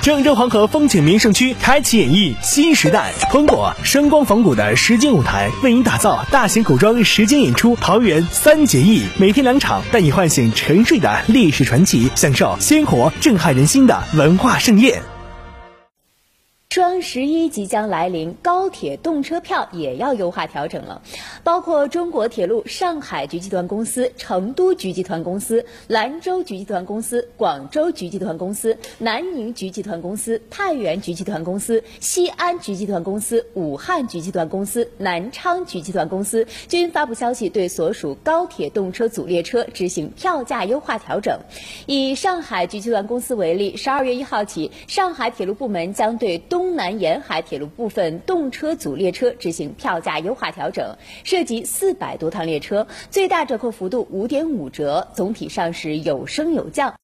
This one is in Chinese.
郑州黄河风景名胜区开启演绎新时代，通过声光仿古的实景舞台，为您打造大型古装实景演出《桃园三结义》，每天两场，带你唤醒沉睡的历史传奇，享受鲜活震撼人心的文化盛宴。双十一即将来临，高铁动车票也要优化调整了。包括中国铁路上海局集团公司、成都局集团公司、兰州局集团公司、广州局集团公司、南宁局集团公司、太原局集团公司、西安局集团公司、武汉局集团公司、南昌局集团公司均发布消息，对所属高铁动车组列车执行票价优化调整。以上海局集团公司为例，十二月一号起，上海铁路部门将对动东南沿海铁路部分动车组列车执行票价优化调整，涉及四百多趟列车，最大折扣幅度五点五折，总体上是有升有降。